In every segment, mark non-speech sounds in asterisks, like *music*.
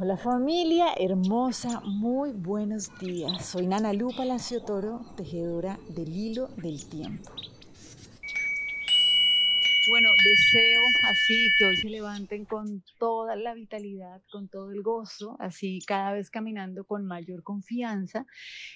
Hola familia hermosa, muy buenos días. Soy Nana Lu Palacio Toro, tejedora del hilo del tiempo. Bueno, deseo así que hoy se levanten con toda la vitalidad, con todo el gozo, así cada vez caminando con mayor confianza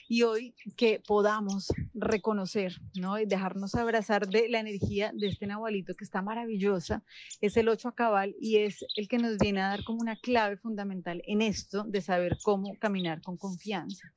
y hoy que podamos reconocer, ¿no? Y dejarnos abrazar de la energía de este Nahualito que está maravillosa, es el 8 a cabal y es el que nos viene a dar como una clave fundamental en esto de saber cómo caminar con confianza.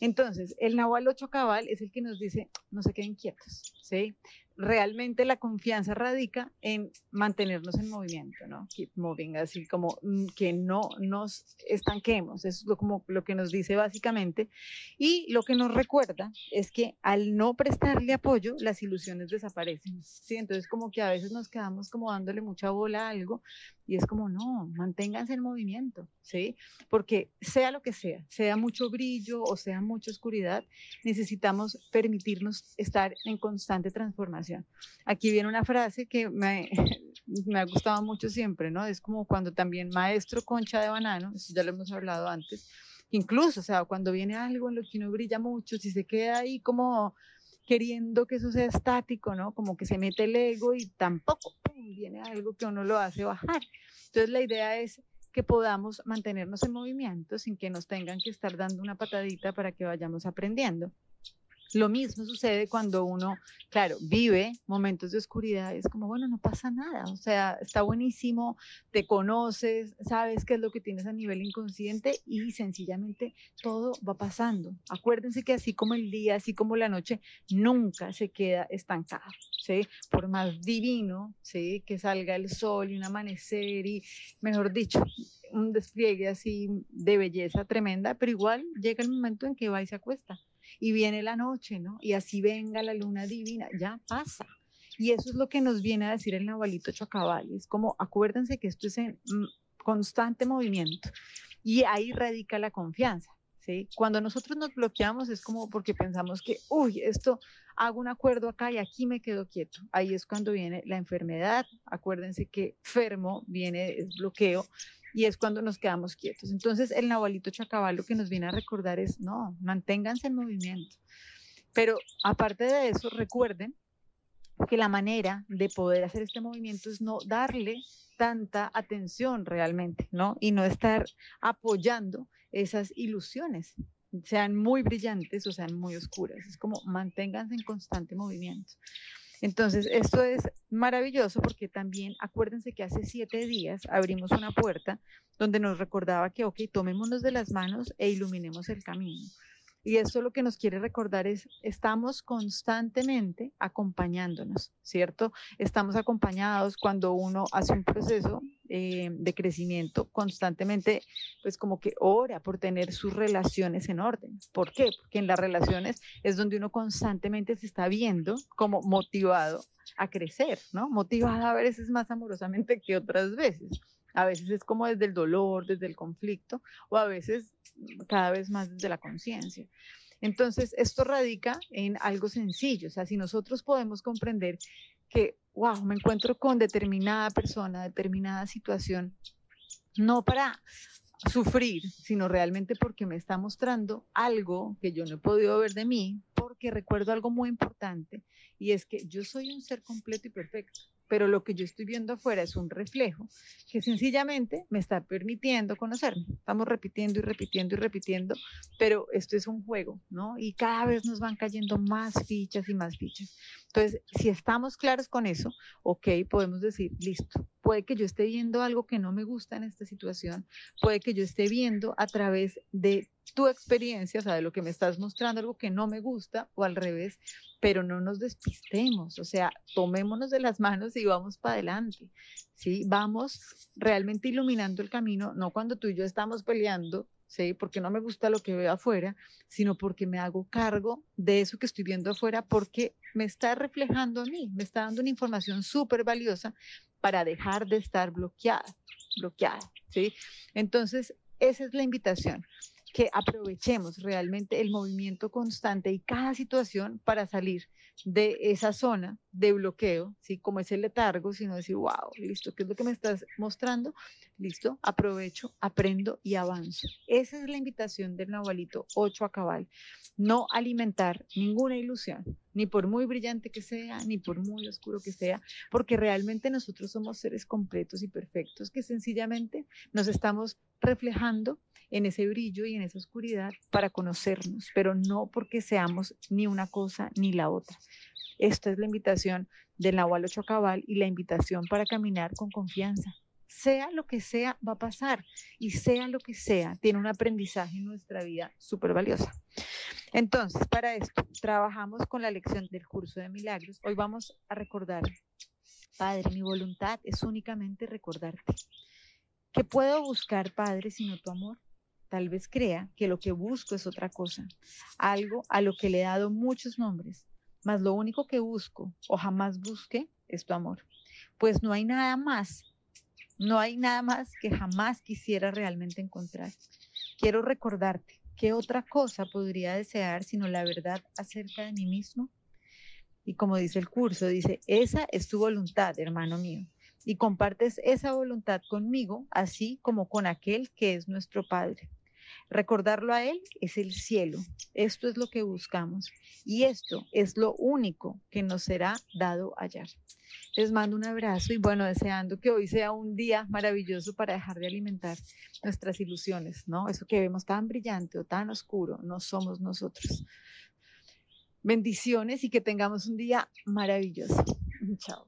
Entonces, el Nahual 8 cabal es el que nos dice, no se queden quietos, ¿sí? Realmente la confianza radica en mantenernos en movimiento, ¿no? Keep moving, así como mm, que no nos estanquemos, es lo, como lo que nos dice básicamente. Y lo que nos recuerda es que al no prestarle apoyo, las ilusiones desaparecen, ¿sí? Entonces como que a veces nos quedamos como dándole mucha bola a algo y es como, no, manténganse en movimiento, ¿sí? Porque sea lo que sea, sea mucho brillo o sea mucha oscuridad, necesitamos permitirnos estar en constante transformación Aquí viene una frase que me, *laughs* me ha gustado mucho siempre, ¿no? Es como cuando también maestro concha de banano, eso ya lo hemos hablado antes, incluso, o sea, cuando viene algo en lo que uno brilla mucho, si se queda ahí como queriendo que eso sea estático, ¿no? Como que se mete el ego y tampoco viene algo que uno lo hace bajar. Entonces la idea es que podamos mantenernos en movimiento sin que nos tengan que estar dando una patadita para que vayamos aprendiendo. Lo mismo sucede cuando uno, claro, vive momentos de oscuridad, es como, bueno, no pasa nada, o sea, está buenísimo, te conoces, sabes qué es lo que tienes a nivel inconsciente y sencillamente todo va pasando. Acuérdense que así como el día, así como la noche, nunca se queda estancado, ¿sí? Por más divino, ¿sí? Que salga el sol y un amanecer y, mejor dicho, un despliegue así de belleza tremenda, pero igual llega el momento en que va y se acuesta y viene la noche, ¿no? Y así venga la luna divina, ya pasa. Y eso es lo que nos viene a decir el Nahualito Chacabal. Es como, acuérdense que esto es en mm, constante movimiento y ahí radica la confianza. ¿sí? Cuando nosotros nos bloqueamos es como porque pensamos que, uy, esto hago un acuerdo acá y aquí me quedo quieto. Ahí es cuando viene la enfermedad. Acuérdense que fermo viene es bloqueo y es cuando nos quedamos quietos. Entonces el Nahualito Chacabal lo que nos viene a recordar es, no, manténganse en movimiento. Pero aparte de eso, recuerden que la manera de poder hacer este movimiento es no darle tanta atención realmente, ¿no? Y no estar apoyando esas ilusiones, sean muy brillantes o sean muy oscuras. Es como manténganse en constante movimiento. Entonces, esto es maravilloso porque también acuérdense que hace siete días abrimos una puerta donde nos recordaba que, ok, tomémonos de las manos e iluminemos el camino. Y esto lo que nos quiere recordar es, estamos constantemente acompañándonos, ¿cierto? Estamos acompañados cuando uno hace un proceso eh, de crecimiento constantemente, pues como que ora por tener sus relaciones en orden. ¿Por qué? Porque en las relaciones es donde uno constantemente se está viendo como motivado a crecer, ¿no? Motivado a veces más amorosamente que otras veces. A veces es como desde el dolor, desde el conflicto, o a veces cada vez más desde la conciencia. Entonces, esto radica en algo sencillo, o sea, si nosotros podemos comprender que, wow, me encuentro con determinada persona, determinada situación, no para sufrir, sino realmente porque me está mostrando algo que yo no he podido ver de mí, porque recuerdo algo muy importante, y es que yo soy un ser completo y perfecto pero lo que yo estoy viendo afuera es un reflejo que sencillamente me está permitiendo conocerme. Estamos repitiendo y repitiendo y repitiendo, pero esto es un juego, ¿no? Y cada vez nos van cayendo más fichas y más fichas. Entonces, si estamos claros con eso, ok, podemos decir, listo, puede que yo esté viendo algo que no me gusta en esta situación, puede que yo esté viendo a través de tu experiencia, o sea, de lo que me estás mostrando, algo que no me gusta o al revés, pero no nos despistemos, o sea, tomémonos de las *laughs* manos y vamos para adelante, ¿sí? Vamos realmente iluminando el camino, no cuando tú y yo estamos peleando, ¿sí? Porque no me gusta lo que veo afuera, sino porque me hago cargo de eso que estoy viendo afuera, porque me está reflejando a mí, me está dando una información súper valiosa para dejar de estar bloqueada, bloqueada, ¿sí? Entonces, esa es la invitación que aprovechemos realmente el movimiento constante y cada situación para salir de esa zona de bloqueo, ¿sí? Como ese letargo, sino decir, wow, listo, ¿qué es lo que me estás mostrando? Listo, aprovecho, aprendo y avanzo. Esa es la invitación del Nahualito 8 a cabal. No alimentar ninguna ilusión, ni por muy brillante que sea, ni por muy oscuro que sea, porque realmente nosotros somos seres completos y perfectos que sencillamente nos estamos reflejando en ese brillo y en esa oscuridad para conocernos, pero no porque seamos ni una cosa ni la otra. Esta es la invitación del Nahual Ocho Cabal y la invitación para caminar con confianza. Sea lo que sea, va a pasar. Y sea lo que sea, tiene un aprendizaje en nuestra vida súper valiosa. Entonces, para esto, trabajamos con la lección del curso de milagros. Hoy vamos a recordar, Padre, mi voluntad es únicamente recordarte. ¿Qué puedo buscar, Padre, sino tu amor? Tal vez crea que lo que busco es otra cosa, algo a lo que le he dado muchos nombres, mas lo único que busco o jamás busque es tu amor. Pues no hay nada más, no hay nada más que jamás quisiera realmente encontrar. Quiero recordarte qué otra cosa podría desear sino la verdad acerca de mí mismo. Y como dice el curso, dice, esa es tu voluntad, hermano mío. Y compartes esa voluntad conmigo, así como con aquel que es nuestro Padre. Recordarlo a Él es el cielo. Esto es lo que buscamos. Y esto es lo único que nos será dado hallar. Les mando un abrazo y bueno, deseando que hoy sea un día maravilloso para dejar de alimentar nuestras ilusiones, ¿no? Eso que vemos tan brillante o tan oscuro, no somos nosotros. Bendiciones y que tengamos un día maravilloso. Chao.